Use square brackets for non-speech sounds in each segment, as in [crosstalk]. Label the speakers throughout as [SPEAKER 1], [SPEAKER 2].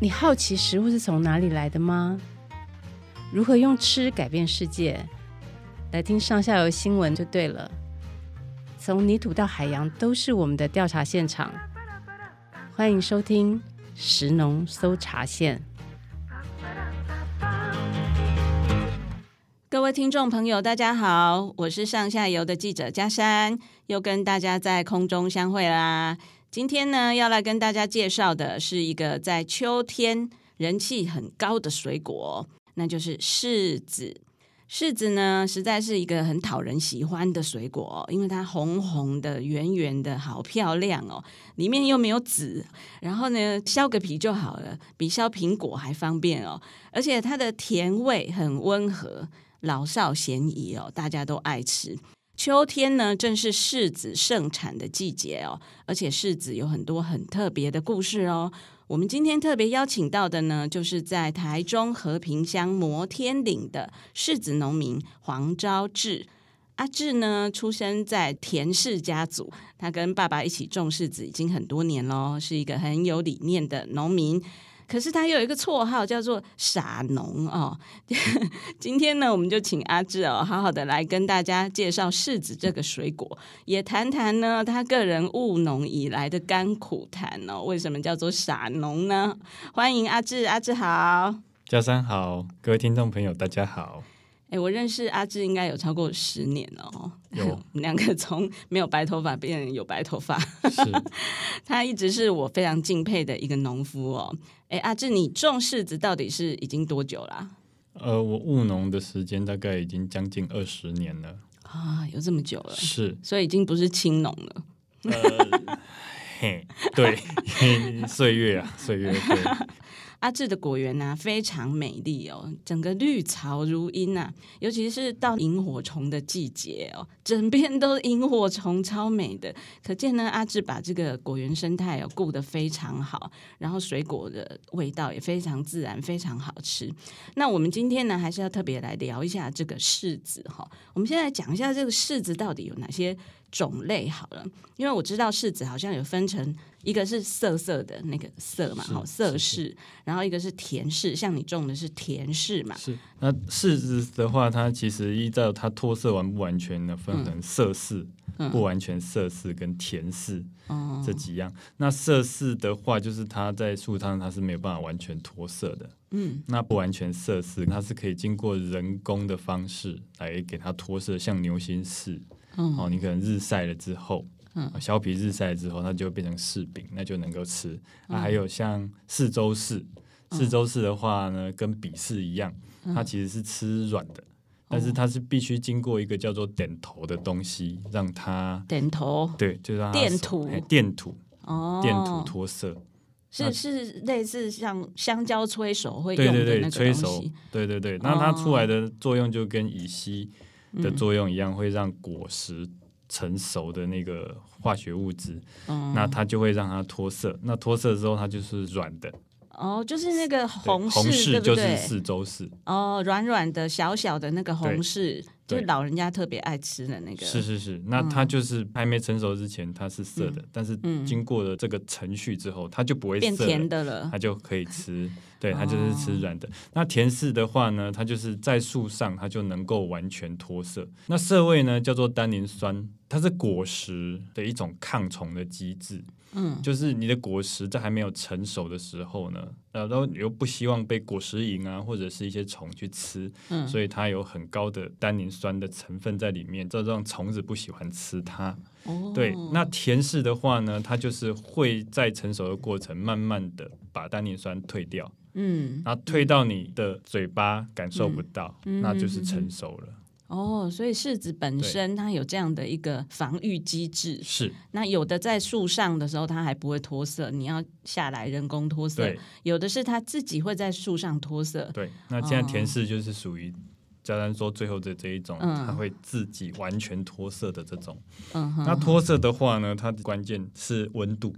[SPEAKER 1] 你好奇食物是从哪里来的吗？如何用吃改变世界？来听上下游新闻就对了。从泥土到海洋，都是我们的调查现场。欢迎收听食农搜查线。各位听众朋友，大家好，我是上下游的记者佳珊，又跟大家在空中相会啦。今天呢，要来跟大家介绍的是一个在秋天人气很高的水果，那就是柿子。柿子呢，实在是一个很讨人喜欢的水果，因为它红红的、圆圆的，好漂亮哦。里面又没有籽，然后呢，削个皮就好了，比削苹果还方便哦。而且它的甜味很温和，老少咸宜哦，大家都爱吃。秋天呢，正是柿子盛产的季节哦，而且柿子有很多很特别的故事哦。我们今天特别邀请到的呢，就是在台中和平乡摩天岭的柿子农民黄昭志。阿志呢，出生在田氏家族，他跟爸爸一起种柿子已经很多年喽，是一个很有理念的农民。可是他有一个绰号叫做傻农哦。[laughs] 今天呢，我们就请阿志哦，好好的来跟大家介绍柿子这个水果，也谈谈呢他个人务农以来的甘苦谈哦。为什么叫做傻农呢？欢迎阿志，阿志好，
[SPEAKER 2] 佳珊好，各位听众朋友大家好。
[SPEAKER 1] 哎，我认识阿志应该有超过十年了哦。
[SPEAKER 2] 有，[laughs]
[SPEAKER 1] 我们两个从没有白头发变成有白头发。
[SPEAKER 2] 是，[laughs]
[SPEAKER 1] 他一直是我非常敬佩的一个农夫哦。哎，阿志，你种柿子到底是已经多久啦？
[SPEAKER 2] 呃，我务农的时间大概已经将近二十年了。
[SPEAKER 1] 啊，有这么久了？
[SPEAKER 2] 是，
[SPEAKER 1] 所以已经不是青农了。
[SPEAKER 2] 呃，嘿，对，[laughs] 岁月啊，岁月，对。[laughs]
[SPEAKER 1] 阿志的果园呢、啊，非常美丽哦，整个绿草如茵呐、尤其是到萤火虫的季节哦，整片都是萤火虫，超美的。可见呢，阿志把这个果园生态哦顾得非常好，然后水果的味道也非常自然，非常好吃。那我们今天呢，还是要特别来聊一下这个柿子哈、我们现在讲一下这个柿子到底有哪些种类好了，因为我知道柿子好像有分成。一个是涩涩的那个涩嘛，好涩柿，然后一个是甜柿，像你种的是甜柿嘛。
[SPEAKER 2] 是，那柿子的话，它其实依照它脱色完不完全的分成涩柿、嗯、不完全涩柿跟甜柿、嗯、这几样。那涩柿的话，就是它在树上它是没有办法完全脱色的。嗯，那不完全色柿，它是可以经过人工的方式来给它脱色，像牛心柿。嗯，哦，你可能日晒了之后。削皮日晒之后，它就变成柿饼，那就能够吃。嗯、啊，还有像四周柿，四周柿的话呢，跟比柿一样，它其实是吃软的，嗯、但是它是必须经过一个叫做点头的东西，让它
[SPEAKER 1] 点头，
[SPEAKER 2] 对，就让它
[SPEAKER 1] 电土，
[SPEAKER 2] 电土，哦，电土脱色，
[SPEAKER 1] 是是类似像香蕉催熟会用的那个东西，对对对，催熟，
[SPEAKER 2] 对对对，那它出来的作用就跟乙烯的作用一样，嗯、会让果实。成熟的那个化学物质，嗯、那它就会让它脱色。那脱色之后，它就是软的。
[SPEAKER 1] 哦，就是那个红柿，
[SPEAKER 2] 红柿就是四周柿。
[SPEAKER 1] 哦，软软的、小小的那个红柿，就是老人家特别爱吃的那个。
[SPEAKER 2] 是是是，那它就是还没成熟之前它是涩的，嗯、但是经过了这个程序之后，它就不会涩，变甜的了，它就可以吃。对，它就是吃软的。哦、那甜柿的话呢，它就是在树上，它就能够完全脱色。那涩味呢，叫做单宁酸，它是果实的一种抗虫的机制。嗯，就是你的果实在还没有成熟的时候呢，呃，然后你又不希望被果实蝇啊或者是一些虫去吃，嗯，所以它有很高的单宁酸的成分在里面，这让虫子不喜欢吃它。哦，对，那甜柿的话呢，它就是会在成熟的过程，慢慢的把单宁酸退掉。嗯，然后退到你的嘴巴感受不到，嗯、那就是成熟了。
[SPEAKER 1] 哦，所以柿子本身它有这样的一个防御机制。
[SPEAKER 2] 是，
[SPEAKER 1] 那有的在树上的时候它还不会脱色，你要下来人工脱色。有的是它自己会在树上脱色。
[SPEAKER 2] 对，那现在甜柿就是属于佳珊说最后的这一种，嗯、它会自己完全脱色的这种。嗯，那脱色的话呢，它的关键是温度，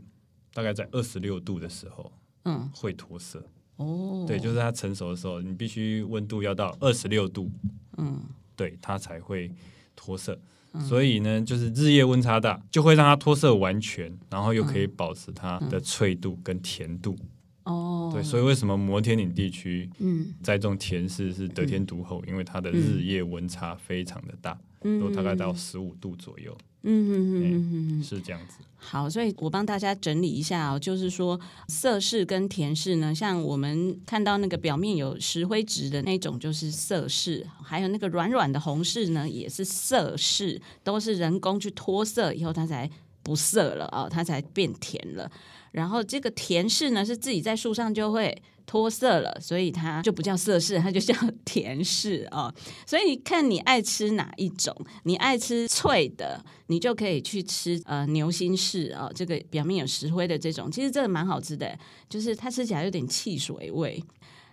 [SPEAKER 2] 大概在二十六度的时候，嗯，会脱色。哦，对，就是它成熟的时候，你必须温度要到二十六度，嗯，对，它才会脱色。嗯、所以呢，就是日夜温差大，就会让它脱色完全，然后又可以保持它的脆度跟甜度。哦、嗯，对，所以为什么摩天岭地区嗯栽种甜柿是得天独厚？嗯、因为它的日夜温差非常的大，嗯、都大概到十五度左右。嗯嗯嗯嗯嗯，是这样子。
[SPEAKER 1] 好，所以我帮大家整理一下哦，就是说色柿跟甜柿呢，像我们看到那个表面有石灰质的那种就是色柿，还有那个软软的红柿呢，也是色柿，都是人工去脱色以后它才不涩了哦，它才变甜了。然后这个甜柿呢，是自己在树上就会脱色了，所以它就不叫色柿，它就叫 [laughs] 甜柿哦。所以你看你爱吃哪一种，你爱吃脆的，你就可以去吃呃牛心柿哦，这个表面有石灰的这种，其实这个蛮好吃的，就是它吃起来有点汽水味。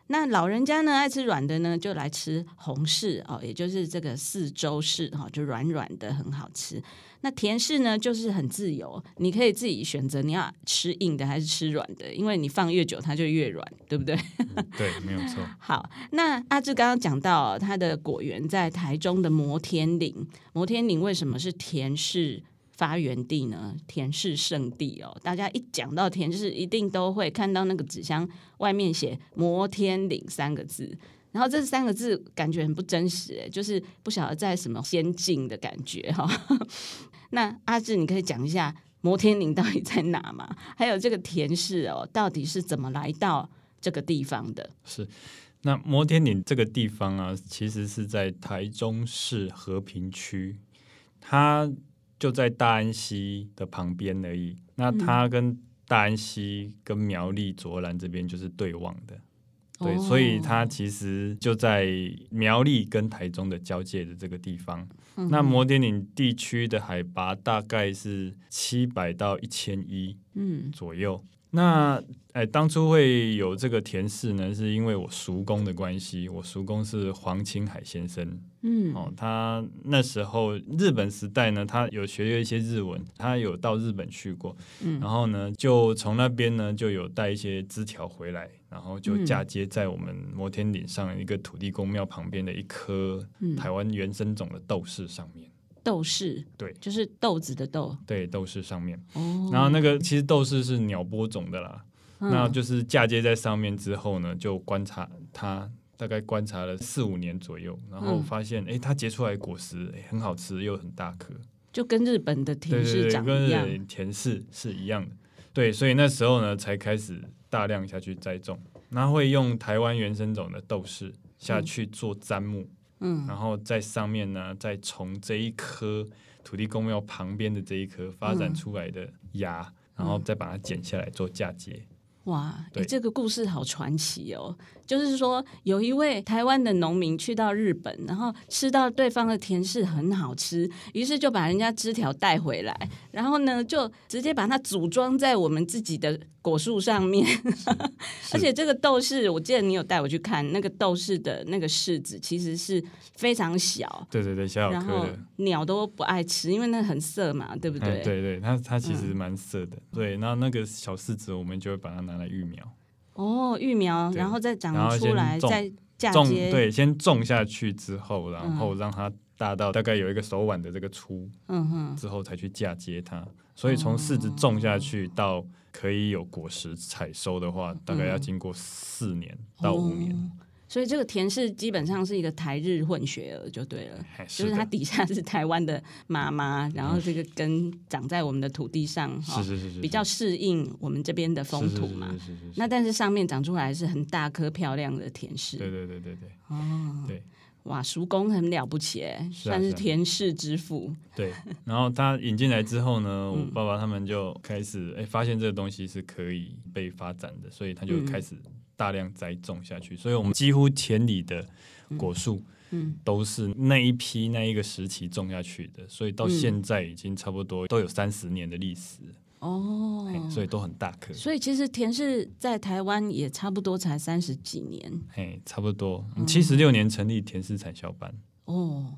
[SPEAKER 1] 那老人家呢，爱吃软的呢，就来吃红柿哦，也就是这个四周柿哈，就软软的很好吃。那甜柿呢，就是很自由，你可以自己选择你要吃硬的还是吃软的，因为你放越久它就越软，对不对？[laughs]
[SPEAKER 2] 对，没有错。
[SPEAKER 1] 好，那阿志刚刚讲到它的果园在台中的摩天岭，摩天岭为什么是甜柿？发源地呢，甜柿圣地哦。大家一讲到甜柿，一定都会看到那个纸箱外面写“摩天岭”三个字。然后这三个字感觉很不真实，哎，就是不晓得在什么仙境的感觉哈。[laughs] 那阿志，你可以讲一下摩天岭到底在哪吗？还有这个田氏哦，到底是怎么来到这个地方的？
[SPEAKER 2] 是，那摩天岭这个地方啊，其实是在台中市和平区，它。就在大安溪的旁边而已。那它跟大安溪跟苗栗卓兰这边就是对望的，对，哦、所以它其实就在苗栗跟台中的交界的这个地方。嗯、那摩天岭地区的海拔大概是七百到一千一，嗯，左右。那哎，当初会有这个田氏呢，是因为我叔公的关系。我叔公是黄清海先生，嗯，哦，他那时候日本时代呢，他有学了一些日文，他有到日本去过，嗯，然后呢，就从那边呢就有带一些枝条回来，然后就嫁接在我们摩天岭上一个土地公庙旁边的一棵台湾原生种的豆豉上面。
[SPEAKER 1] 豆豉，对，就是豆子的豆，
[SPEAKER 2] 对，豆豉上面。哦，然后那个其实豆豉是鸟播种的啦，嗯、那就是嫁接在上面之后呢，就观察它，大概观察了四五年左右，然后发现，哎、嗯，它结出来果实，哎，很好吃，又很大颗，
[SPEAKER 1] 就跟日本的甜柿长一样，对对对，跟
[SPEAKER 2] 甜柿是一样的。对，所以那时候呢，才开始大量下去栽种，那会用台湾原生种的豆豉下去做砧木。嗯，然后在上面呢，再从这一颗土地公庙旁边的这一颗发展出来的芽，嗯、然后再把它剪下来做嫁接。
[SPEAKER 1] 哇，对这个故事好传奇哦！就是说，有一位台湾的农民去到日本，然后吃到对方的甜柿很好吃，于是就把人家枝条带回来，然后呢，就直接把它组装在我们自己的果树上面。而且这个豆柿，我记得你有带我去看，那个豆柿的那个柿子其实是非常小，
[SPEAKER 2] 对对对，小小颗的，
[SPEAKER 1] 鸟都不爱吃，因为那很涩嘛，对不对？
[SPEAKER 2] 嗯、对对，它它其实蛮涩的。嗯、对，那那个小柿子，我们就会把它拿来育苗。
[SPEAKER 1] 哦，育苗，然后再长出来，再嫁接。
[SPEAKER 2] 对，先种下去之后，然后让它大到大概有一个手腕的这个粗，嗯哼，之后才去嫁接它。所以从柿子种下去到可以有果实采收的话，大概要经过四年到五年。
[SPEAKER 1] 所以这个甜柿基本上是一个台日混血儿就对了，是就是它底下是台湾的妈妈，然后这个根长在我们的土地上，哈，是是是，比较适应我们这边的风土嘛。是是是。那但是上面长出来是很大颗漂亮的田氏。
[SPEAKER 2] 对对对对对。
[SPEAKER 1] 哦。
[SPEAKER 2] 对。
[SPEAKER 1] 哇，叔公很了不起哎，算是田氏之父。
[SPEAKER 2] 对。然后他引进来之后呢，我爸爸他们就开始哎发现这个东西是可以被发展的，所以他就开始。大量栽种下去，所以我们几乎田里的果树，嗯，都是那一批那一个时期种下去的，所以到现在已经差不多都有三十年的历史哦，所以都很大颗。
[SPEAKER 1] 所以其实田氏在台湾也差不多才三十几年，
[SPEAKER 2] 嘿，差不多七十六年成立田氏产销班哦，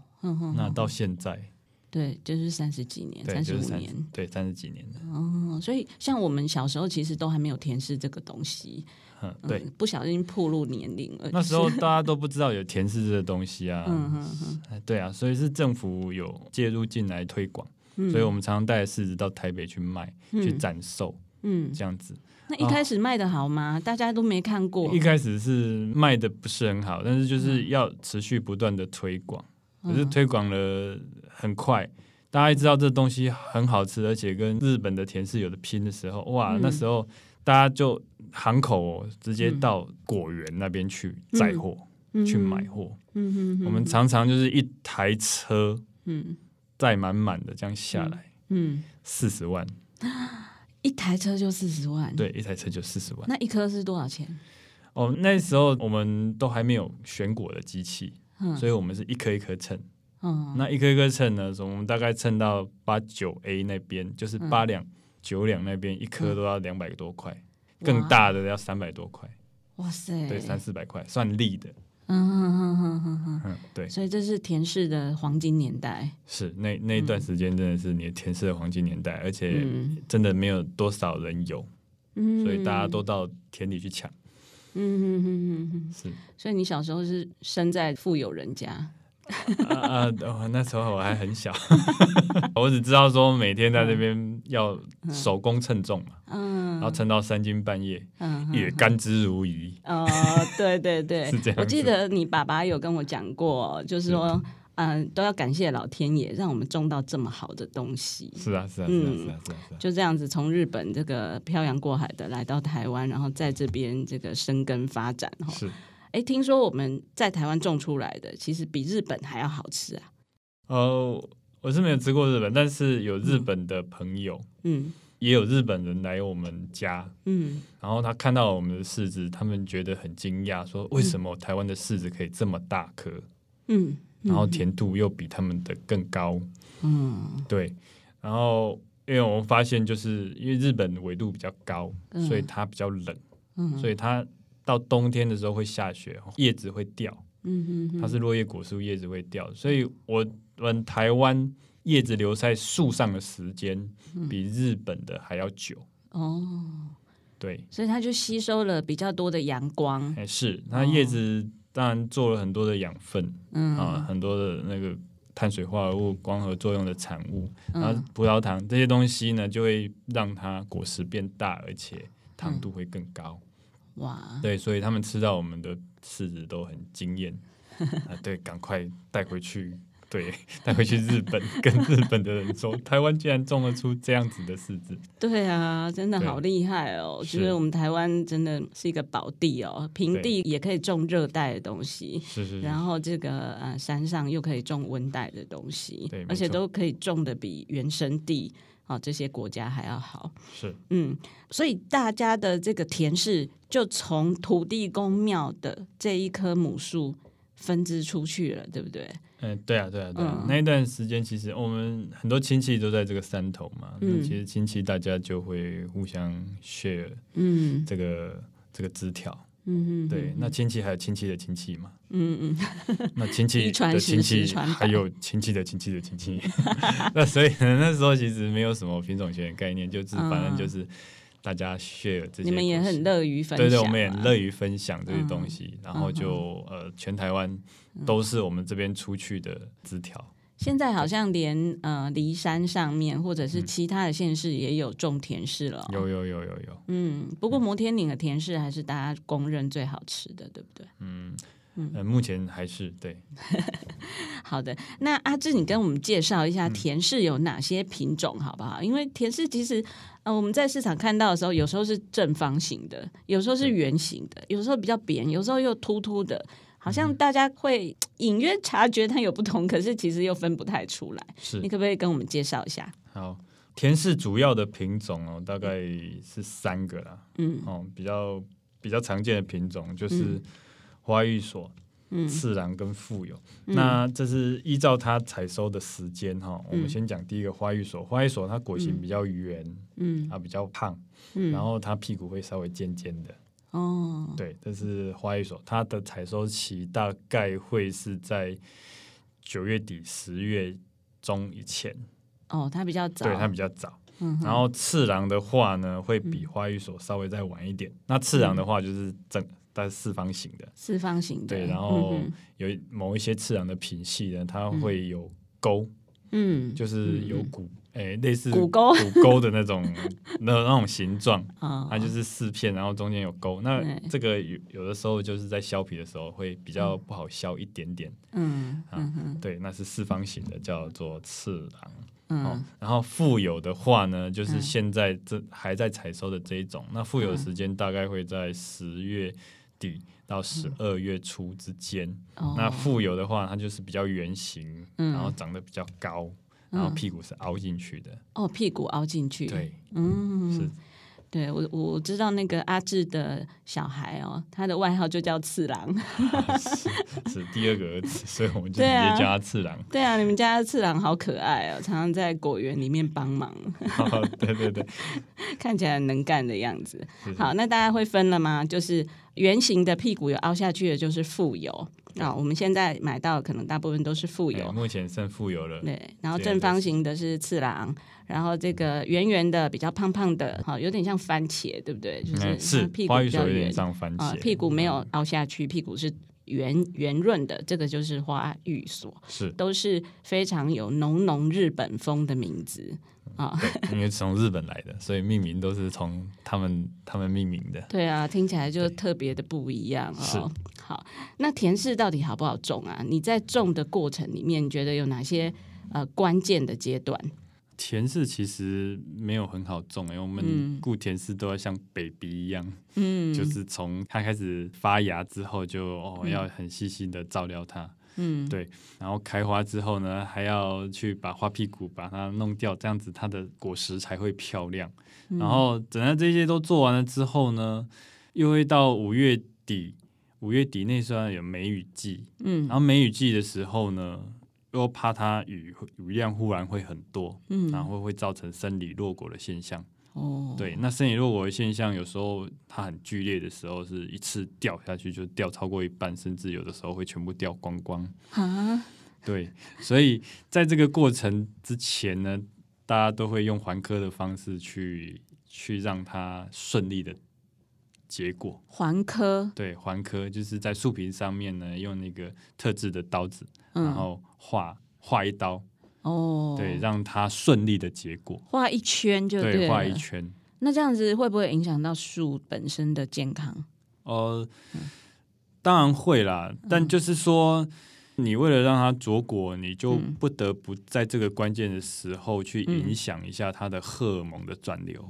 [SPEAKER 2] 那到现在。
[SPEAKER 1] 对，就是三十几年，三十五年，
[SPEAKER 2] 对，三十几年的。
[SPEAKER 1] 哦，所以像我们小时候，其实都还没有甜柿这个东西。嗯，对，不小心暴露年龄了。
[SPEAKER 2] 那时候大家都不知道有甜柿这个东西啊。[laughs] 嗯。对啊，所以是政府有介入进来推广，所以我们常常带着柿子到台北去卖，去展售。嗯，这样子。
[SPEAKER 1] 那一开始卖的好吗？哦，大家都没看过。
[SPEAKER 2] 一开始是卖的不是很好，但是就是要持续不断的推广，可是推广了很快，大家一知道这东西很好吃，而且跟日本的甜柿有的拼的时候，哇，那时候大家就行口哦，直接到果园那边去载货，去买货。嗯，我们常常就是一台车，嗯，载满满的这样下来，嗯，四十万。[gasps]
[SPEAKER 1] 一台车就四十万，
[SPEAKER 2] 对，一台车就四十万。
[SPEAKER 1] 那一颗是多少钱？
[SPEAKER 2] 哦，那时候我们都还没有选果的机器，嗯、所以我们是一颗一颗称。嗯，那一颗一颗称呢，我们大概称到八九 A 那边，就是八两、九两那边，一颗都要两百多块，嗯、更大的要三百多块。
[SPEAKER 1] 哇塞，
[SPEAKER 2] 对，三四百块算利的。嗯
[SPEAKER 1] 哼哼哼哼哼，
[SPEAKER 2] 嗯，对，
[SPEAKER 1] 所以这是田氏的黄金年代。
[SPEAKER 2] 是那那一段时间真的是你田氏的黄金年代，而且真的没有多少人有，嗯，所以大家都到田里去抢。嗯哼哼哼，是。
[SPEAKER 1] 所以你小时候是生在富有人家。
[SPEAKER 2] 啊啊！那时候我还很小，[laughs] 我只知道说每天在那边要手工称重嘛，嗯，然后称到三更半夜，嗯，也甘之如饴。哦，
[SPEAKER 1] 对对对，[laughs] 是这样。我记得你爸爸有跟我讲过，就是说，嗯，都要感谢老天爷，让我们种到这么好的东西。
[SPEAKER 2] 是啊，是啊，是啊，是啊，是啊，
[SPEAKER 1] 就这样子从日本这个漂洋过海的来到台湾，然后在这边这个生根发展，哈。是。哎，听说我们在台湾种出来的，其实比日本还要好吃啊！
[SPEAKER 2] 呃，我是没有吃过日本，但是有日本的朋友，嗯，也有日本人来我们家，嗯，然后他看到我们的柿子，他们觉得很惊讶，说为什么台湾的柿子可以这么大颗，嗯，然后甜度又比他们的更高，嗯，对，然后因为我们发现，就是因为日本纬度比较高，所以它比较冷，嗯，所以它。到冬天的时候会下雪，叶子会掉。嗯哼哼，它是落叶果树，叶子会掉，所以我们台湾叶子留在树上的时间比日本的还要久。哦，对，
[SPEAKER 1] 所以它就吸收了比较多的阳光。
[SPEAKER 2] 哎，是，它叶子当然做了很多的养分，嗯啊，很多的那个碳水化合物、光合作用的产物，然后葡萄糖这些东西呢，就会让它果实变大，而且糖度会更高。哇，对，所以他们吃到我们的柿子都很惊艳啊！对，赶快带回去，对，[laughs] 带回去日本，[laughs] 跟日本的人说，台湾竟然种得出这样子的柿子。
[SPEAKER 1] 对啊，真的好厉害哦！我觉得我们台湾真的是一个宝地哦，平地也可以种热带的东西，是是，然后这个呃山上又可以种温带的东西，对，而且都可以种的比原生地。啊，这些国家还要好，是嗯，所以大家的这个田氏就从土地公庙的这一棵母树分支出去了，对不对？
[SPEAKER 2] 嗯，对啊，对啊，对啊。嗯、那一段时间，其实我们很多亲戚都在这个山头嘛，嗯，其实亲戚大家就会互相 share，嗯，这个这个枝条。嗯嗯，对，那亲戚还有亲戚的亲戚嘛？嗯嗯，[laughs] 那亲戚的亲戚还有亲戚的亲戚的亲戚，[laughs] 那所以那时候其实没有什么品种学的概念，就是反正就是大家 share 这些。
[SPEAKER 1] 你们也很乐于分享，
[SPEAKER 2] 对对，我们也乐于分享这些东西，然后就呃，全台湾都是我们这边出去的枝条。
[SPEAKER 1] 现在好像连呃梨山上面或者是其他的县市也有种甜柿了。
[SPEAKER 2] 有有有有有。
[SPEAKER 1] 嗯，不过摩天岭的甜柿还是大家公认最好吃的，对不对？
[SPEAKER 2] 嗯嗯、呃，目前还是对。[laughs]
[SPEAKER 1] 好的，那阿志，你跟我们介绍一下甜柿有哪些品种好不好？因为甜柿其实呃我们在市场看到的时候，有时候是正方形的，有时候是圆形的，有时候比较扁，有时候又凸凸的。好像大家会隐约察觉它有不同，可是其实又分不太出来。是，你可不可以跟我们介绍一下？
[SPEAKER 2] 好，田氏主要的品种哦，大概是三个啦。嗯，哦，比较比较常见的品种就是花玉所、嗯、次郎跟富有。嗯、那这是依照它采收的时间哈。嗯、我们先讲第一个花玉所，花玉所它果形比较圆，嗯，啊比较胖，嗯，然后它屁股会稍微尖尖的。哦，对，这是花寓所，它的采收期大概会是在九月底十月中以前。
[SPEAKER 1] 哦，它比较早，
[SPEAKER 2] 对，它比较早。嗯，然后次郎的话呢，会比花玉所稍微再晚一点。嗯、那次郎的话就是正，它是四方形的，
[SPEAKER 1] 四方形的。
[SPEAKER 2] 对，然后有某一些次郎的品系呢，它会有沟，嗯，就是有骨哎，类似骨沟骨沟的那种那那种形状，[laughs] 它就是四片，然后中间有沟。那这个有有的时候就是在削皮的时候会比较不好削一点点。嗯啊，对，那是四方形的，叫做次郎。嗯，然后富有的话呢，就是现在这还在采收的这一种。那富有的时间大概会在十月底到十二月初之间。那富有的话，它就是比较圆形，然后长得比较高。然后屁股是凹进去的
[SPEAKER 1] 哦，屁股凹进去。
[SPEAKER 2] 对，
[SPEAKER 1] 嗯，是，对我我知道那个阿志的小孩哦，他的外号就叫次郎，[laughs]
[SPEAKER 2] 是，是第二个儿子，所以我们就直接叫他次郎。
[SPEAKER 1] 对啊，你们家的次郎好可爱哦，常常在果园里面帮忙。[laughs] [laughs]
[SPEAKER 2] 哦，对对对，
[SPEAKER 1] 看起来很能干的样子。好，那大家会分了吗？就是圆形的屁股有凹下去的，就是富有。啊、哦，我们现在买到可能大部分都是富有，
[SPEAKER 2] 目前剩富有了。
[SPEAKER 1] 对，然后正方形的是次郎，然后这个圆圆的比较胖胖的，好、哦，有点像番茄，对不对？就是是屁股比较圆，
[SPEAKER 2] 像番茄，
[SPEAKER 1] 屁股没有凹下去，屁股是圆圆润的，这个就是花玉所，
[SPEAKER 2] 是
[SPEAKER 1] 都是非常有浓浓日本风的名字。啊，
[SPEAKER 2] 因为从日本来的，所以命名都是从他们他们命名的。
[SPEAKER 1] 对啊，听起来就特别的不一样哦。好，那田氏到底好不好种啊？你在种的过程里面，你觉得有哪些呃关键的阶段？
[SPEAKER 2] 田氏其实没有很好种，因为我们顾田氏都要像 baby 一样，嗯，[laughs] 就是从它开始发芽之后就，就哦要很细心的照料它。嗯，对，然后开花之后呢，还要去把花屁股把它弄掉，这样子它的果实才会漂亮。嗯、然后等到这些都做完了之后呢，又会到五月底，五月底那时候有梅雨季，嗯，然后梅雨季的时候呢，又怕它雨雨量忽然会很多，嗯，然后会造成生理落果的现象。哦，对，那生理落果的现象，有时候它很剧烈的时候，是一次掉下去就掉超过一半，甚至有的时候会全部掉光光。啊，对，所以在这个过程之前呢，大家都会用环科的方式去去让它顺利的结果。
[SPEAKER 1] 环科，
[SPEAKER 2] 对，环科就是在树皮上面呢，用那个特制的刀子，嗯、然后划划一刀。哦，对，让它顺利的结果，
[SPEAKER 1] 画一圈就对，
[SPEAKER 2] 对，画一圈。
[SPEAKER 1] 那这样子会不会影响到树本身的健康？
[SPEAKER 2] 呃，当然会啦。但就是说，你为了让它着果，你就不得不在这个关键的时候去影响一下它的荷尔蒙的转流，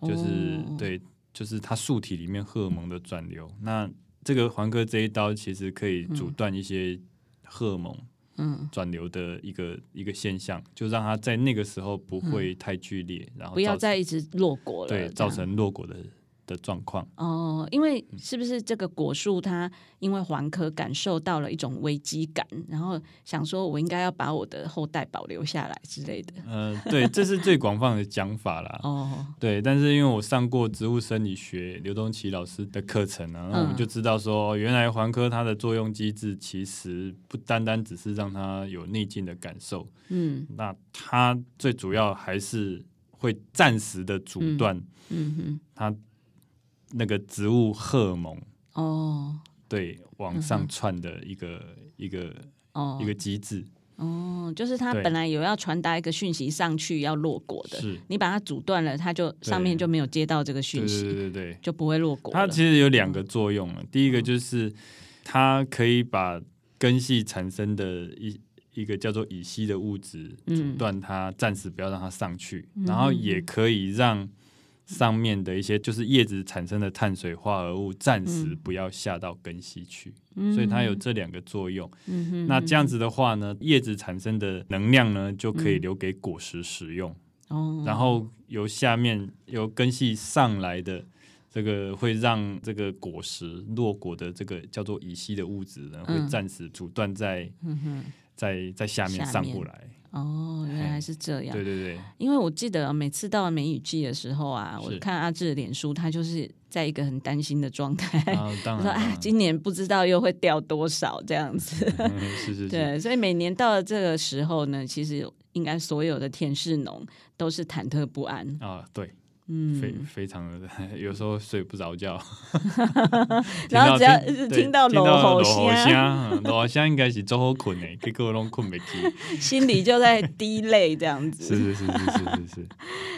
[SPEAKER 2] 嗯、就是对，就是它树体里面荷尔蒙的转流。那这个环科这一刀其实可以阻断一些荷尔蒙。嗯，转流的一个一个现象，就让它在那个时候不会太剧烈，嗯、然后
[SPEAKER 1] 不要再一直落果了，
[SPEAKER 2] 对，造成落果的。的状况
[SPEAKER 1] 哦，因为是不是这个果树它因为环科感受到了一种危机感，然后想说我应该要把我的后代保留下来之类的。
[SPEAKER 2] 嗯、呃，对，这是最广泛的讲法啦。哦，[laughs] 对，但是因为我上过植物生理学刘东奇老师的课程呢、啊，那我们就知道说，原来环科它的作用机制其实不单单只是让它有逆境的感受，嗯，那它最主要还是会暂时的阻断，嗯哼，它。那个植物荷尔蒙哦，对，往上窜的一个、嗯、一个哦。一个机制。
[SPEAKER 1] 哦，就是它本来有要传达一个讯息上去要落果的，是。你把它阻断了，它就上面就没有接到这个讯息，
[SPEAKER 2] 对对对对，
[SPEAKER 1] 就不会落果。
[SPEAKER 2] 它其实有两个作用，嗯、第一个就是它可以把根系产生的一一个叫做乙烯的物质阻断它，暂时不要让它上去，嗯、然后也可以让。上面的一些就是叶子产生的碳水化合物，暂时不要下到根系去，嗯、所以它有这两个作用。嗯、那这样子的话呢，叶子产生的能量呢，就可以留给果实使用。嗯、然后由下面由根系上来的这个，会让这个果实落果的这个叫做乙烯的物质呢，会暂时阻断在、嗯、在在下面上不来。
[SPEAKER 1] 哦，原来是这样。
[SPEAKER 2] 对对对，
[SPEAKER 1] 因为我记得每次到了梅雨季的时候啊，我看阿志的脸书，他就是在一个很担心的状态。啊、[laughs] 他说：“啊，今年不知道又会掉多少这样子。[laughs] 嗯”是是是。对，所以每年到了这个时候呢，其实应该所有的田氏农都是忐忑不安
[SPEAKER 2] 啊。对嗯，非非常的，[laughs] 有时候睡不着觉，[laughs]
[SPEAKER 1] 然后只要听到楼吼
[SPEAKER 2] 声，楼吼声应该是周好困的，结果拢困不起，[laughs]
[SPEAKER 1] 心里就在滴泪这样子。
[SPEAKER 2] 是是是是是是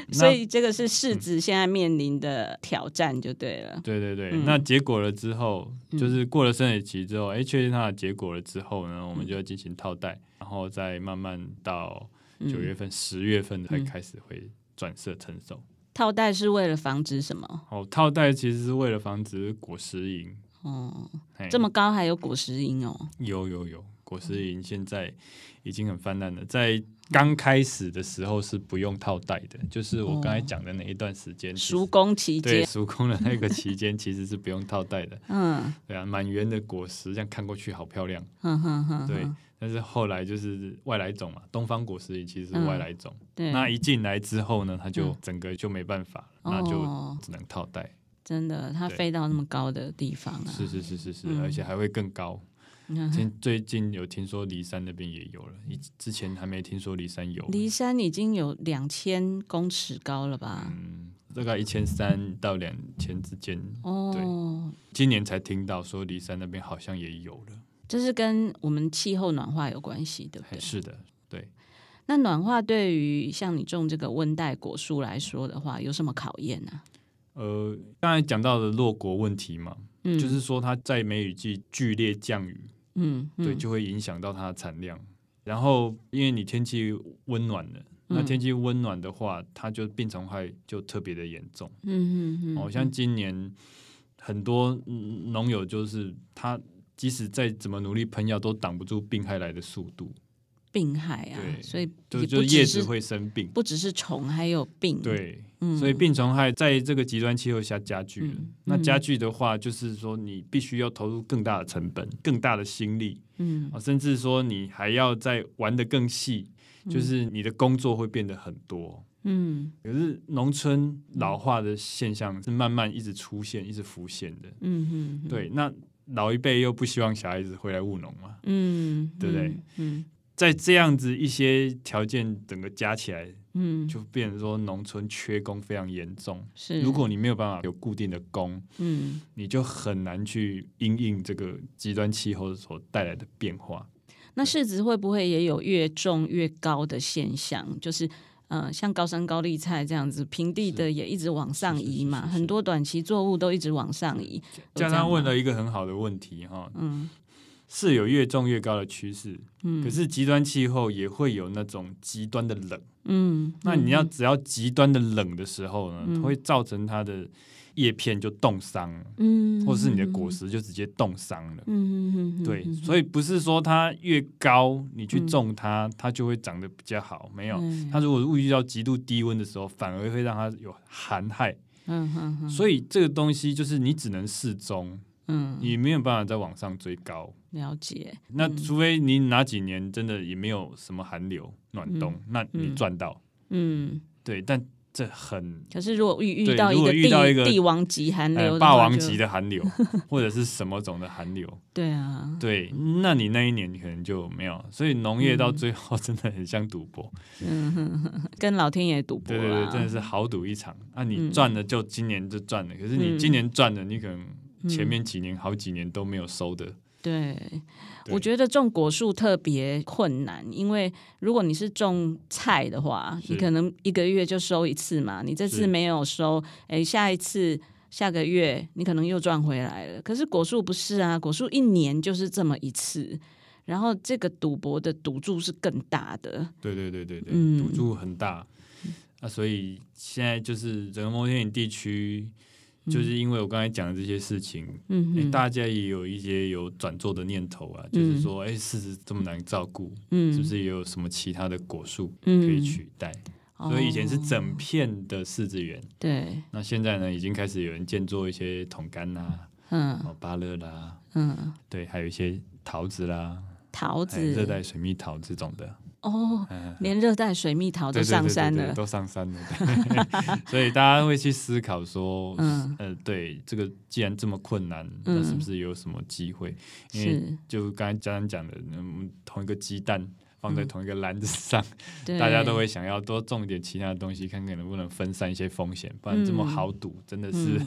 [SPEAKER 2] 是，
[SPEAKER 1] 所以这个是柿子现在面临的挑战，就对了。
[SPEAKER 2] 对对对，那结果了之后，就是过了生理期之后，哎，确定它的结果了之后呢，我们就要进行套袋，然后再慢慢到九月份、十月份才开始会转色成熟。
[SPEAKER 1] 套袋是为了防止什么？
[SPEAKER 2] 哦，套袋其实是为了防止果实蝇。
[SPEAKER 1] 哦，这么高还有果实蝇哦？
[SPEAKER 2] 有有有，果实蝇现在已经很泛滥了。在刚开始的时候是不用套袋的，就是我刚才讲的那一段时间，
[SPEAKER 1] 熟工期间，
[SPEAKER 2] 对，[laughs] 熟工的那个期间其实是不用套袋的。[laughs] 嗯，对啊，满园的果实这样看过去好漂亮。嗯哼哼，对。但是后来就是外来种嘛，东方果实蝇其实是外来种。嗯、对，那一进来之后呢，它就整个就没办法，嗯、那就只能套袋。
[SPEAKER 1] 真的，它飞到那么高的地方啊！
[SPEAKER 2] 是是是是是，嗯、而且还会更高。听最近有听说骊山那边也有了，之前还没听说骊山有。
[SPEAKER 1] 骊山已经有两千公尺高了吧？
[SPEAKER 2] 嗯，大概一千三到两千之间。哦，对，今年才听到说骊山那边好像也有了。
[SPEAKER 1] 这是跟我们气候暖化有关系，对不对？
[SPEAKER 2] 是的，对。
[SPEAKER 1] 那暖化对于像你种这个温带果树来说的话，有什么考验呢？
[SPEAKER 2] 呃，刚才讲到的落果问题嘛，嗯，就是说它在梅雨季剧烈降雨，嗯，嗯对，就会影响到它的产量。然后，因为你天气温暖了，那天气温暖的话，它就病虫害就特别的严重。嗯嗯嗯。哦，像今年很多农友就是他。即使再怎么努力喷药，都挡不住病害来的速度。
[SPEAKER 1] 病害啊，对所以
[SPEAKER 2] 就就叶子会生病，
[SPEAKER 1] 不只是虫，还有病。
[SPEAKER 2] 对，嗯、所以病虫害在这个极端气候下加剧了。嗯、那加剧的话，就是说你必须要投入更大的成本、更大的心力，嗯，甚至说你还要再玩的更细，就是你的工作会变得很多。嗯，可是农村老化的现象是慢慢一直出现、一直浮现的。嗯嗯，对，那。老一辈又不希望小孩子回来务农嘛，嗯，对不对？嗯，在这样子一些条件整个加起来，嗯，就变成说农村缺工非常严重。是，如果你没有办法有固定的工，嗯，你就很难去因应这个极端气候所带来的变化。
[SPEAKER 1] 那市值会不会也有越种越高的现象？就是。嗯，像高山高丽菜这样子，平地的也一直往上移嘛，很多短期作物都一直往上移。
[SPEAKER 2] 加上问了一个很好的问题哈，嗯，是有越种越高的趋势，嗯，可是极端气候也会有那种极端的冷，嗯，那你要只要极端的冷的时候呢，嗯，会造成它的。叶片就冻伤，嗯，或是你的果实就直接冻伤了，嗯，对，所以不是说它越高，你去种它，嗯、它就会长得比较好，没有，嗯、它如果遇到极度低温的时候，反而会让它有寒害，嗯哼哼，所以这个东西就是你只能适中，嗯，你没有办法再往上追高，
[SPEAKER 1] 了解，
[SPEAKER 2] 那除非你哪几年真的也没有什么寒流暖冬，嗯、那你赚到，嗯，对，但。这很，
[SPEAKER 1] 可是如果遇遇到一个帝帝王级寒流，
[SPEAKER 2] 霸王级的寒流，[laughs] 或者是什么种的寒流，[laughs]
[SPEAKER 1] 对啊，
[SPEAKER 2] 对，那你那一年你可能就没有，所以农业到最后真的很像赌博，
[SPEAKER 1] 嗯。哼，[laughs] 跟老天爷赌博，
[SPEAKER 2] 对对对，真的是豪赌一场。那你赚了就今年就赚了，可是你今年赚了，你可能前面几年好几年都没有收的。
[SPEAKER 1] 对，对我觉得种果树特别困难，因为如果你是种菜的话，你可能一个月就收一次嘛，你这次没有收，哎，下一次下个月你可能又赚回来了。可是果树不是啊，果树一年就是这么一次，然后这个赌博的赌注是更大的。
[SPEAKER 2] 对对对对对，嗯、赌注很大。那所以现在就是整个摩天岭地区。就是因为我刚才讲的这些事情，嗯、欸，大家也有一些有转做的念头啊，嗯、就是说，哎、欸，柿子这么难照顾，嗯，是不是也有什么其他的果树可以取代？嗯、所以以前是整片的柿子园，对、哦，那现在呢，已经开始有人建做一些桶干啦，嗯，芭乐啦，嗯，对，还有一些桃子啦，
[SPEAKER 1] 桃子，
[SPEAKER 2] 热带水蜜桃这种的。
[SPEAKER 1] 哦，连热带水蜜桃都上山了，
[SPEAKER 2] 都上山了，[laughs] 所以大家会去思考说，嗯，呃，对，这个既然这么困难，嗯、那是不是有什么机会？因为就刚才家长讲的，嗯，同一个鸡蛋放在同一个篮子上，[laughs] 嗯、大家都会想要多种一点其他的东西，看看能不能分散一些风险，不然这么好赌真的是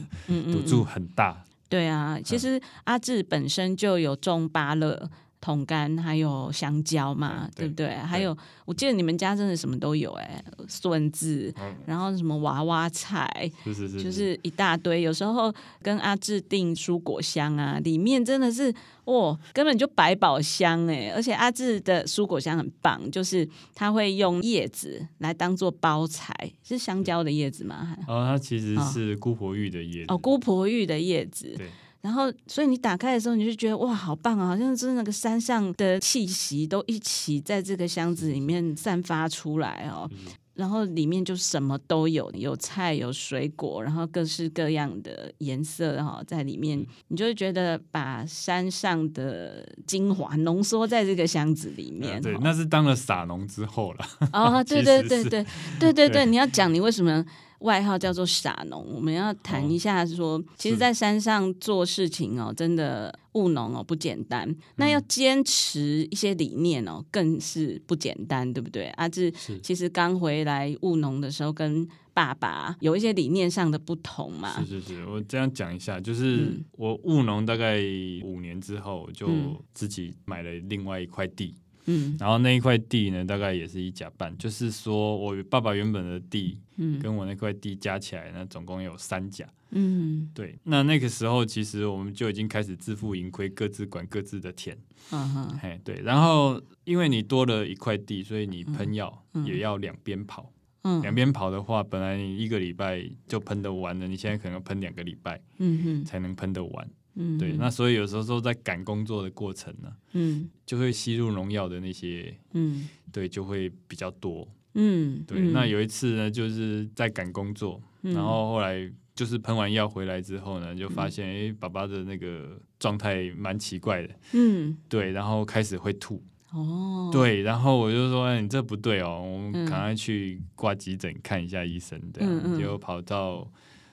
[SPEAKER 2] 赌注很大。
[SPEAKER 1] 对啊，其实阿志本身就有中芭乐。桶柑还有香蕉嘛，对，对不对？对还有，我记得你们家真的什么都有哎，笋子，嗯、然后什么娃娃菜，
[SPEAKER 2] 是是是，
[SPEAKER 1] 就是一大堆。有时候跟阿志订蔬果箱啊，里面真的是哦，根本就百宝箱哎！而且阿志的蔬果箱很棒，就是他会用叶子来当做包材，是香蕉的叶子吗？
[SPEAKER 2] 哦，它其实是姑婆芋的叶子。
[SPEAKER 1] 哦，姑婆芋的叶子。
[SPEAKER 2] 对。
[SPEAKER 1] 然后，所以你打开的时候，你就觉得哇，好棒啊！好像是那个山上的气息都一起在这个箱子里面散发出来哦。嗯、然后里面就什么都有，有菜，有水果，然后各式各样的颜色哈、哦，在里面，嗯、你就会觉得把山上的精华浓缩在这个箱子里面。
[SPEAKER 2] 嗯、对，哦、那是当了撒农之后了。
[SPEAKER 1] 哦，[laughs] 对对对对对对对，对，你要讲你为什么？外号叫做傻农，我们要谈一下说，其实，在山上做事情哦，真的务农哦不简单。嗯、那要坚持一些理念哦，更是不简单，对不对？阿志其实刚回来务农的时候，跟爸爸有一些理念上的不同嘛。
[SPEAKER 2] 是是是，我这样讲一下，就是我务农大概五年之后，就自己买了另外一块地。
[SPEAKER 1] 嗯，
[SPEAKER 2] 然后那一块地呢，大概也是一甲半，就是说我爸爸原本的地，嗯，跟我那块地加起来呢，总共有三甲。
[SPEAKER 1] 嗯，
[SPEAKER 2] 对。那那个时候，其实我们就已经开始自负盈亏，各自管各自的田。
[SPEAKER 1] 嗯哼，
[SPEAKER 2] 嘿，对。然后，因为你多了一块地，所以你喷药也要两边跑。嗯，两边跑的话，本来你一个礼拜就喷得完了，你现在可能要喷两个礼拜，嗯哼，才能喷得完。嗯，对，那所以有时候说在赶工作的过程呢，嗯，就会吸入农药的那些，嗯，对，就会比较多，
[SPEAKER 1] 嗯，
[SPEAKER 2] 对。那有一次呢，就是在赶工作，然后后来就是喷完药回来之后呢，就发现哎，爸爸的那个状态蛮奇怪的，嗯，对，然后开始会吐，
[SPEAKER 1] 哦，
[SPEAKER 2] 对，然后我就说，哎，你这不对哦，我们赶快去挂急诊看一下医生，对，就跑到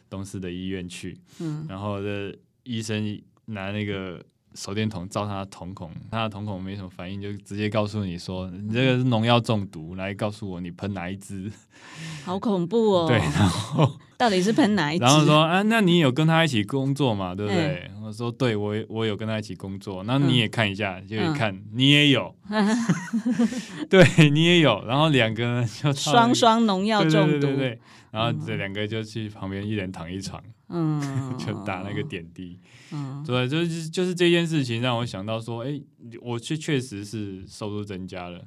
[SPEAKER 2] 东市的医院去，嗯，然后的。医生拿那个手电筒照他的瞳孔，他的瞳孔没什么反应，就直接告诉你说：“你这个是农药中毒。”来告诉我你喷哪一支？[laughs]
[SPEAKER 1] 好恐怖哦！
[SPEAKER 2] 对，然后
[SPEAKER 1] 到底是喷哪一支？
[SPEAKER 2] 然后说：“啊，那你有跟他一起工作嘛？对不对？”欸、我说：“对，我我有跟他一起工作。那你也看一下，嗯、就一看你也有，[laughs] 对你也有。然后两个人就
[SPEAKER 1] 双双农药中毒，对对对对，
[SPEAKER 2] 然后这两个就去旁边一人躺一床。嗯，就打那个点滴，嗯，对，就是就是这件事情让我想到说，哎、欸，我确确实是收入增加了，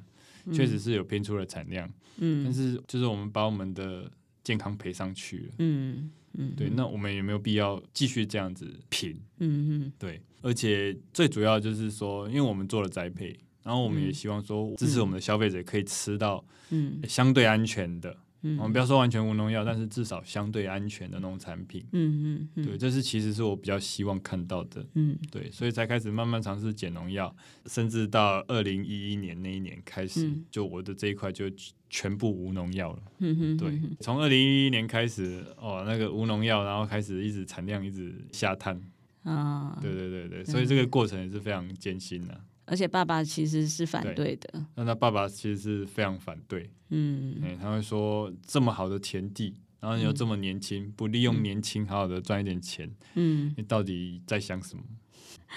[SPEAKER 2] 确、嗯、实是有拼出了产量，嗯，但是就是我们把我们的健康赔上去了，
[SPEAKER 1] 嗯嗯，
[SPEAKER 2] 对，那我们有没有必要继续这样子拼？
[SPEAKER 1] 嗯嗯，
[SPEAKER 2] 对，而且最主要就是说，因为我们做了栽培，然后我们也希望说支持我们的消费者可以吃到，嗯，相对安全的。嗯、我们不要说完全无农药，但是至少相对安全的农产品。
[SPEAKER 1] 嗯嗯，嗯
[SPEAKER 2] 对，这是其实是我比较希望看到的。嗯，对，所以才开始慢慢尝试减农药，甚至到二零一一年那一年开始，嗯、就我的这一块就全部无农药了。嗯哼，对，从二零一一年开始，哦，那个无农药，然后开始一直产量一直下探。
[SPEAKER 1] 啊，
[SPEAKER 2] 对对对对，所以这个过程也是非常艰辛的。
[SPEAKER 1] 而且爸爸其实是反对的，
[SPEAKER 2] 那他爸爸其实是非常反对，
[SPEAKER 1] 嗯，
[SPEAKER 2] 欸、他会说这么好的田地，然后你又这么年轻，嗯、不利用年轻好好的赚一点钱，嗯，你到底在想什么？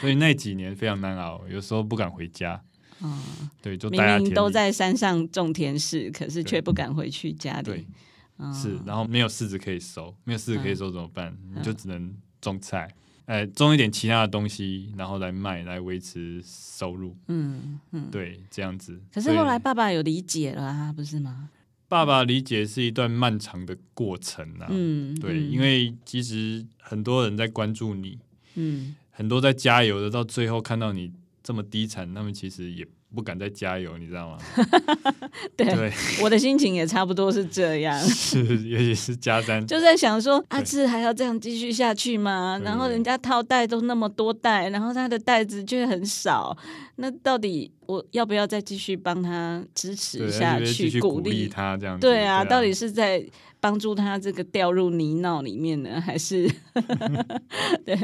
[SPEAKER 2] 所以那几年非常难熬，有时候不敢回家，
[SPEAKER 1] 嗯，
[SPEAKER 2] 对，就
[SPEAKER 1] 明明都在山上种田事，可是却不敢回去家里，
[SPEAKER 2] 对，是，然后没有柿子可以收，没有柿子可以收怎么办？嗯、你就只能种菜。哎，种一点其他的东西，然后来卖，来维持收入。
[SPEAKER 1] 嗯嗯，
[SPEAKER 2] 嗯对，这样子。
[SPEAKER 1] 可是后来爸爸有理解了啊，不是吗？
[SPEAKER 2] 爸爸理解是一段漫长的过程啊。
[SPEAKER 1] 嗯，
[SPEAKER 2] 对，
[SPEAKER 1] 嗯、
[SPEAKER 2] 因为其实很多人在关注你，
[SPEAKER 1] 嗯，
[SPEAKER 2] 很多在加油的，到最后看到你这么低产，他们其实也。不敢再加油，你知道吗？[laughs]
[SPEAKER 1] 对，对我的心情也差不多是这样。[laughs]
[SPEAKER 2] 是，尤其是加三，
[SPEAKER 1] 就在想说，阿志还要这样继续下去吗？然后人家套袋都那么多袋，然后他的袋子却很少，那到底我要不要再继续帮他支持下去，
[SPEAKER 2] 鼓励他这样子？
[SPEAKER 1] 对啊，到底是在。帮助他这个掉入泥淖里面呢，还是 [laughs] 对？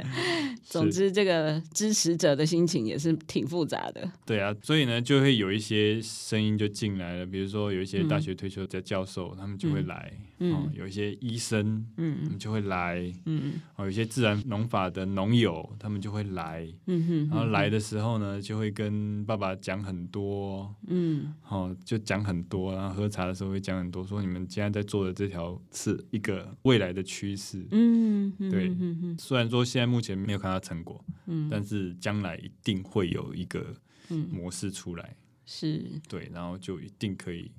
[SPEAKER 1] 总之，这个支持者的心情也是挺复杂的。
[SPEAKER 2] 对啊，所以呢，就会有一些声音就进来了，比如说有一些大学退休的教授，嗯、他们就会来。嗯、哦，有一些医生，嗯，就会来。嗯，哦，有一些自然农法的农友，他们就会来。嗯哼，然后来的时候呢，就会跟爸爸讲很多。嗯，哦，就讲很多，然后喝茶的时候会讲很多，说你们现在在做的这条是一个未来的趋势。嗯，对。虽然说现在目前没有看到成果，嗯，但是将来一定会有一个模式出来。是，对，然后就一定可以，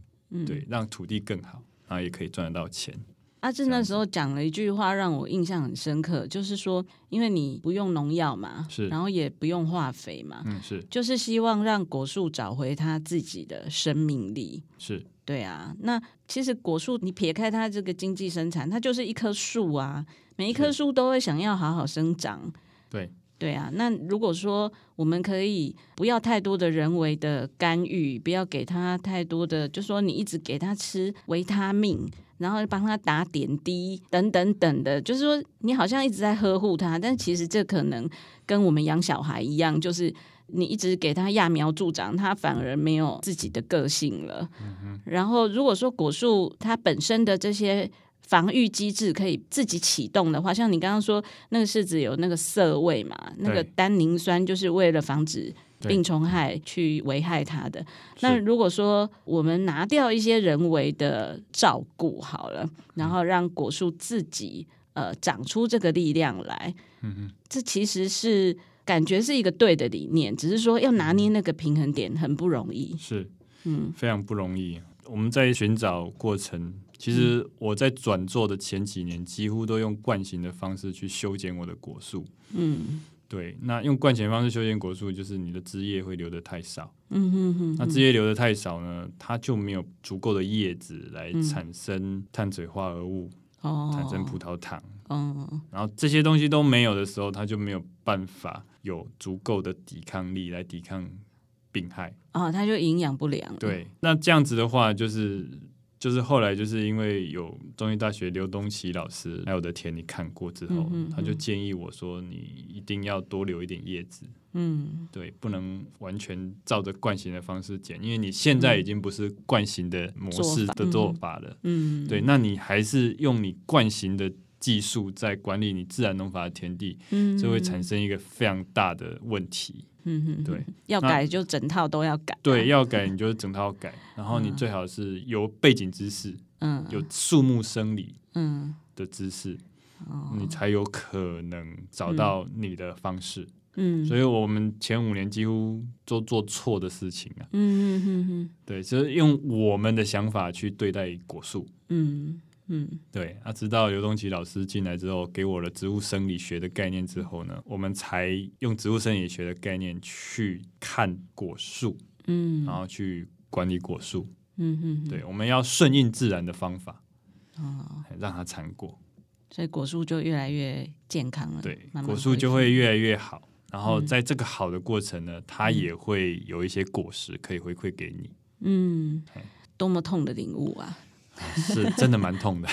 [SPEAKER 2] 对，让土地更好。然后也可以赚得到钱。
[SPEAKER 1] 阿志那时候讲了一句话，让我印象很深刻，就是说，因为你不用农药嘛，是，然后也不用化肥嘛，嗯，是，就是希望让果树找回它自己的生命力。
[SPEAKER 2] 是，
[SPEAKER 1] 对啊。那其实果树，你撇开它这个经济生产，它就是一棵树啊，每一棵树都会想要好好生长。
[SPEAKER 2] 对。
[SPEAKER 1] 对啊，那如果说我们可以不要太多的人为的干预，不要给他太多的，就说你一直给他吃维他命，然后帮他打点滴等等等的，就是说你好像一直在呵护他，但其实这可能跟我们养小孩一样，就是你一直给他揠苗助长，他反而没有自己的个性了。嗯。然后如果说果树它本身的这些。防御机制可以自己启动的话，像你刚刚说那个柿子有那个涩味嘛，那个单宁酸就是为了防止病虫害去危害它的。那如果说我们拿掉一些人为的照顾好了，然后让果树自己呃长出这个力量来，嗯嗯，这其实是感觉是一个对的理念，只是说要拿捏那个平衡点很不容易，
[SPEAKER 2] 是，嗯，非常不容易。我们在寻找过程。其实我在转做的前几年，几乎都用惯行的方式去修剪我的果树。嗯，对。那用惯行方式修剪果树，就是你的枝叶会留的太少。嗯哼哼。那枝叶留的太少呢，它就没有足够的叶子来产生碳水化合物，哦，产生葡萄糖。哦。然后这些东西都没有的时候，它就没有办法有足够的抵抗力来抵抗病害。
[SPEAKER 1] 哦，它就营养不良。
[SPEAKER 2] 对。那这样子的话，就是。就是后来就是因为有中医大学刘东奇老师来我的田里看过之后，嗯嗯嗯，他就建议我说：“你一定要多留一点叶子，嗯，对，不能完全照着惯行的方式剪，因为你现在已经不是惯行的模式的做法了，嗯，对，那你还是用你惯行的技术在管理你自然农法的田地，嗯，就会产生一个非常大的问题。”嗯哼，对，
[SPEAKER 1] 要改就整套都要改。
[SPEAKER 2] 对，要改你就整套改，然后你最好是有背景知识，嗯，有树木生理，嗯的知识，你才有可能找到你的方式。嗯，所以我们前五年几乎都做错的事情啊。嗯哼哼哼，对，就是用我们的想法去对待果树。嗯。嗯，对，啊，直到刘东奇老师进来之后，给我了植物生理学的概念之后呢，我们才用植物生理学的概念去看果树，嗯，然后去管理果树，嗯嗯，对，我们要顺应自然的方法，哦，让它产果，
[SPEAKER 1] 所以果树就越来越健康了，
[SPEAKER 2] 对，慢慢果树就会越来越好，然后在这个好的过程呢，嗯，它也会有一些果实可以回馈给你，
[SPEAKER 1] 嗯，多么痛的领悟啊！
[SPEAKER 2] 是真的蛮痛的，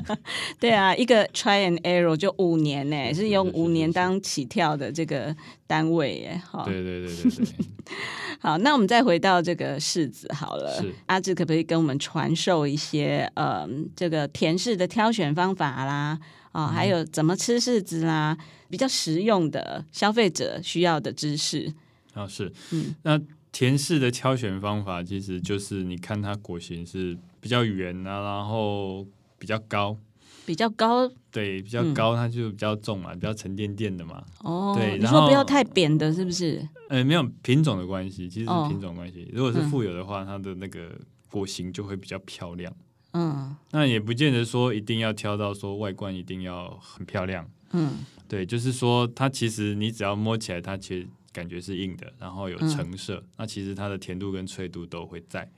[SPEAKER 2] [laughs]
[SPEAKER 1] 对啊，一个 try and error 就五年呢，是用五年当起跳的这个单位耶，好，
[SPEAKER 2] 对对对对对，[laughs]
[SPEAKER 1] 好，那我们再回到这个柿子好了，是。阿志可不可以跟我们传授一些呃这个甜柿的挑选方法啦，啊、哦，还有怎么吃柿子啦，比较实用的消费者需要的知识。
[SPEAKER 2] 啊，是，嗯，那甜柿的挑选方法其实就是你看它果形是。比较圆啊，然后比较高，
[SPEAKER 1] 比较高，
[SPEAKER 2] 对，比较高，它就比较重嘛，嗯、比较沉甸甸的嘛。
[SPEAKER 1] 哦，对，你说不要太扁的，是不是？
[SPEAKER 2] 呃，没有品种的关系，其实是品种关系。哦、如果是富有的话，嗯、它的那个果形就会比较漂亮。嗯，那也不见得说一定要挑到说外观一定要很漂亮。嗯，对，就是说它其实你只要摸起来，它其实感觉是硬的，然后有橙色，嗯、那其实它的甜度跟脆度都会在。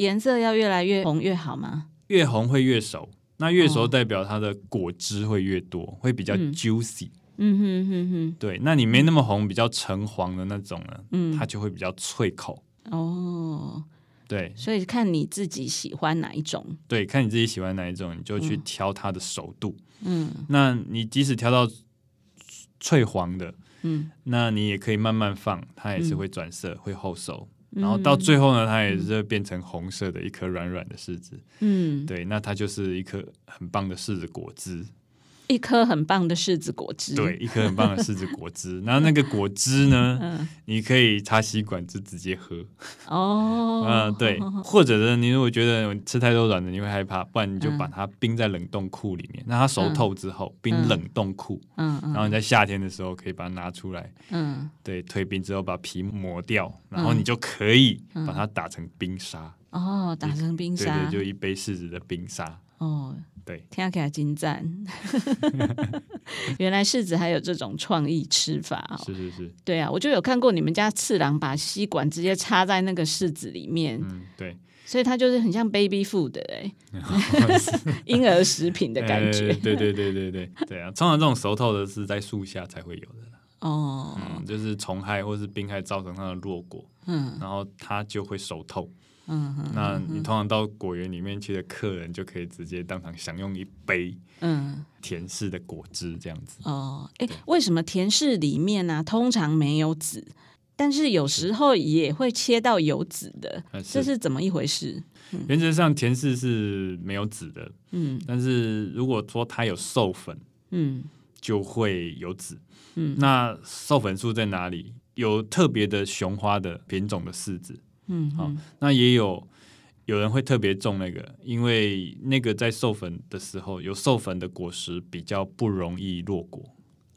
[SPEAKER 1] 颜色要越来越红越好吗？
[SPEAKER 2] 越红会越熟，那越熟代表它的果汁会越多，哦、会比较 juicy。嗯哼哼哼，对，那你没那么红，比较橙黄的那种呢，嗯，它就会比较脆口。
[SPEAKER 1] 哦，
[SPEAKER 2] 对，
[SPEAKER 1] 所以看你自己喜欢哪一种。
[SPEAKER 2] 对，看你自己喜欢哪一种，你就去挑它的熟度。
[SPEAKER 1] 嗯，
[SPEAKER 2] 那你即使挑到脆黄的，
[SPEAKER 1] 嗯，
[SPEAKER 2] 那你也可以慢慢放，它也是会转色，嗯、会后熟。
[SPEAKER 1] 嗯、
[SPEAKER 2] 然后到最后呢，它也是会变成红色的一颗软软的柿子。
[SPEAKER 1] 嗯，
[SPEAKER 2] 对，那它就是一颗很棒的柿子果汁。
[SPEAKER 1] 一颗很棒的柿子果汁，
[SPEAKER 2] 对，一颗很棒的柿子果汁。[laughs] 然后那个果汁呢，嗯、你可以插吸管就直接喝。
[SPEAKER 1] 哦，
[SPEAKER 2] 嗯，对，或者呢，你如果觉得吃太多软的你会害怕，不然你就把它冰在冷冻库里面，让它熟透之后冰冷冻库。
[SPEAKER 1] 嗯，
[SPEAKER 2] 然后你在夏天的时候可以把它拿出来。
[SPEAKER 1] 嗯，
[SPEAKER 2] 对，退冰之后把皮磨掉，然后你就可以把它打成冰沙。
[SPEAKER 1] 哦，打成冰沙，
[SPEAKER 2] 对对，就一杯柿子的冰沙。
[SPEAKER 1] 哦。
[SPEAKER 2] 对，
[SPEAKER 1] 听起来精湛。[laughs] 原来柿子还有这种创意吃法哦。
[SPEAKER 2] 是是是。对
[SPEAKER 1] 啊，我就有看过你们家次郎把吸管直接插在那个柿子里面。
[SPEAKER 2] 嗯，对。
[SPEAKER 1] 所以它就是很像 baby food 哎，[laughs] 婴儿食品的感觉。
[SPEAKER 2] 对对对对对对啊！通常这种熟透的是在树下才会有的。
[SPEAKER 1] 哦。
[SPEAKER 2] 嗯，就是虫害或是病害造成它的落果。
[SPEAKER 1] 嗯。
[SPEAKER 2] 然后它就会熟透。
[SPEAKER 1] 嗯哼，
[SPEAKER 2] 那你通常到果园里面去的客人就可以直接当场享用一杯嗯。甜柿的果汁这样子。
[SPEAKER 1] 哦，哎，为什么甜柿里面呢、啊、通常没有籽，但是有时候也会切到有籽的，是。这是怎么一回事？
[SPEAKER 2] 嗯、原则上甜柿是没有籽的，
[SPEAKER 1] 嗯，
[SPEAKER 2] 但是如果说它有授粉，
[SPEAKER 1] 嗯，
[SPEAKER 2] 就会有籽，
[SPEAKER 1] 嗯，
[SPEAKER 2] 那授粉树在哪里？有特别的雄花的品种的柿子。
[SPEAKER 1] 嗯，
[SPEAKER 2] 好，那也有有人会特别种那个，因为那个在授粉的时候，有授粉的果实比较不容易落果，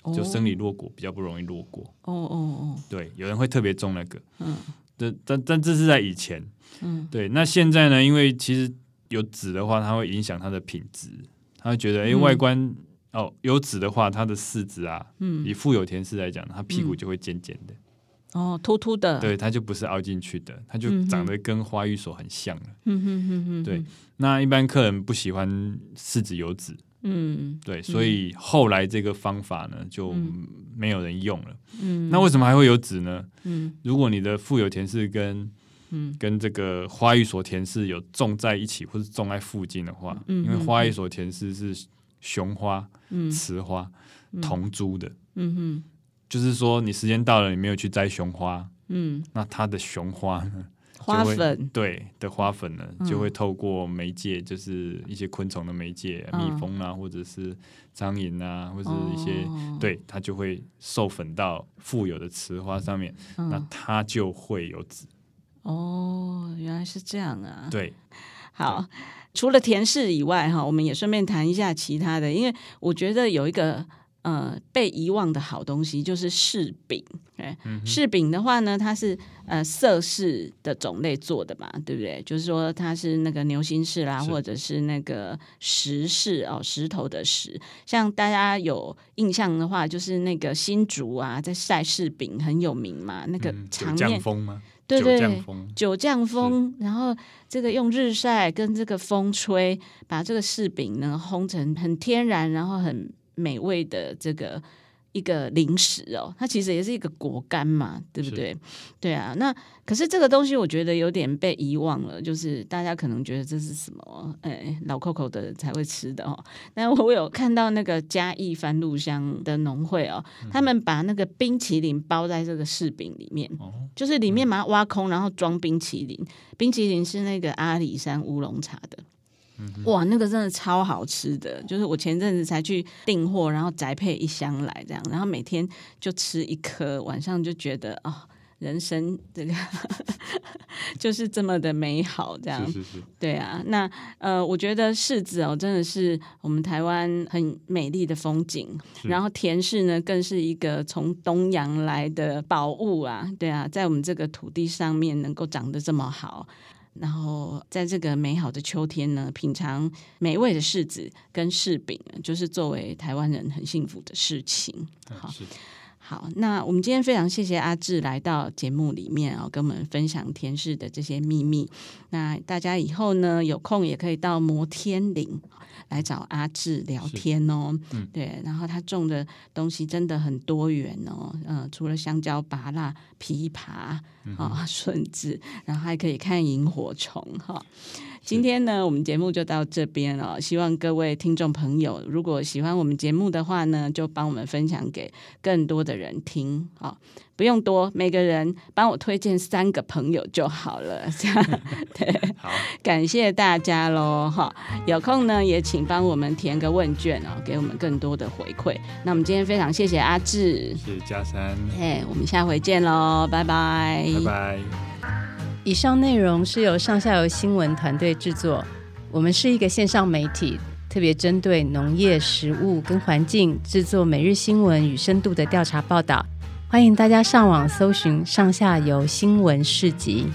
[SPEAKER 2] 哦、就生理落果比较不容易落果。
[SPEAKER 1] 哦哦哦，
[SPEAKER 2] 对，有人会特别种那个。
[SPEAKER 1] 嗯，
[SPEAKER 2] 但但但这是在以前。
[SPEAKER 1] 嗯，
[SPEAKER 2] 对，那现在呢？因为其实有籽的话，它会影响它的品质，他会觉得，哎、欸，外观、嗯、哦，有籽的话，它的柿子啊，
[SPEAKER 1] 嗯，
[SPEAKER 2] 以富有甜柿来讲，它屁股就会尖尖的。
[SPEAKER 1] 哦，突突的，
[SPEAKER 2] 对，它就不是凹进去的，它就长得跟花玉所很像了。
[SPEAKER 1] 嗯哼哼哼，
[SPEAKER 2] 对，那一般客人不喜欢柿子有籽，
[SPEAKER 1] 嗯，
[SPEAKER 2] 对，所以后来这个方法呢就没有人用了。
[SPEAKER 1] 嗯，
[SPEAKER 2] 那为什么还会有籽呢？
[SPEAKER 1] 嗯，
[SPEAKER 2] 如果你的富有田氏跟
[SPEAKER 1] 嗯。
[SPEAKER 2] 跟这个花玉所田氏有种在一起，或是种在附近的话，
[SPEAKER 1] 嗯，
[SPEAKER 2] 因为花玉所田氏是雄花、雌花同株的，
[SPEAKER 1] 嗯哼。
[SPEAKER 2] 就是说，你时间到了，你没有去摘雄花，
[SPEAKER 1] 嗯，
[SPEAKER 2] 那它的雄花呢，
[SPEAKER 1] 花粉
[SPEAKER 2] 对的花粉呢，就会透过媒介，就是一些昆虫的媒介，嗯、蜜蜂啊，或者是苍蝇啊，或者是一些，
[SPEAKER 1] 哦、
[SPEAKER 2] 对，它就会授粉到富有的雌花上面，
[SPEAKER 1] 嗯、
[SPEAKER 2] 那它就会有籽。
[SPEAKER 1] 哦，原来是这样啊。
[SPEAKER 2] 对，
[SPEAKER 1] 好，除了田氏以外，哈，我们也顺便谈一下其他的，因为我觉得有一个。呃，被遗忘的好东西就是柿饼。哎、
[SPEAKER 2] 嗯，
[SPEAKER 1] 柿饼的话呢，它是呃色柿的种类做的嘛，对不对？就是说它是那个牛心柿啦，或者是那个石柿哦，石头的石。像大家有印象的话，就是那个新竹啊，在晒柿饼很有名嘛，那个场面。
[SPEAKER 2] 嗯、风
[SPEAKER 1] 对对，
[SPEAKER 2] 酒酱风。
[SPEAKER 1] 酒酱
[SPEAKER 2] 风，
[SPEAKER 1] 然后这个用日晒跟这个风吹，把这个柿饼呢烘成很天然，然后很。美味的这个一个零食哦，它其实也是一个果干嘛，对不
[SPEAKER 2] 对？
[SPEAKER 1] 对啊，那可是这个东西我觉得有点被遗忘了，就是大家可能觉得这是什么？哎，老 Coco 的才会吃的哦。但我有看到那个嘉义番路乡的农会哦，嗯、他们把那个冰淇淋包在这个柿饼里面，
[SPEAKER 2] 哦、
[SPEAKER 1] 就是里面把它挖空，然后装冰淇淋。冰淇淋是那个阿里山乌龙茶的。哇，那个真的超好吃的，就是我前阵子才去订货，然后宅配一箱来这样，然后每天就吃一颗，晚上就觉得啊、哦，人生这个 [laughs] 就是这么的美好，这样。
[SPEAKER 2] 是是是。
[SPEAKER 1] 对啊，那呃，我觉得柿子哦，真的是我们台湾很美丽的风景，然后甜柿呢，更是一个从东洋来的宝物啊，对啊，在我们这个土地上面能够长得这么好。然后，在这个美好的秋天呢，品尝美味的柿子跟柿饼，就是作为台湾人很幸福的事情。好，
[SPEAKER 2] 是
[SPEAKER 1] 好，那我们今天非常谢谢阿志来到节目里面啊、哦，跟我们分享甜柿的这些秘密。那大家以后呢，有空也可以到摩天岭。来找阿志聊天哦，嗯、对，然后他种的东西真的很多元哦，嗯、呃，除了香蕉、芭乐、枇杷啊、[laughs] 顺治，然后还可以看萤火虫哈。哦今天呢，我们节目就到这边了。希望各位听众朋友，如果喜欢我们节目的话呢，就帮我们分享给更多的人听。好，不用多，每个人帮我推荐三个朋友就好了。[laughs] 这样 [laughs] 对，好，感谢大家喽。哈，有空呢，也请帮我们填个问卷哦，给我们更多的回馈。那我们今天非常谢谢阿志，
[SPEAKER 2] 谢谢佳珊。
[SPEAKER 1] 嘿，我们下回见喽，拜拜，
[SPEAKER 2] 拜拜。
[SPEAKER 3] 以上内容是由上下游新闻团队制作。我们是一个线上媒体，特别针对农业、食物跟环境制作每日新闻与深度的调查报道。欢迎大家上网搜寻上下游新闻市集。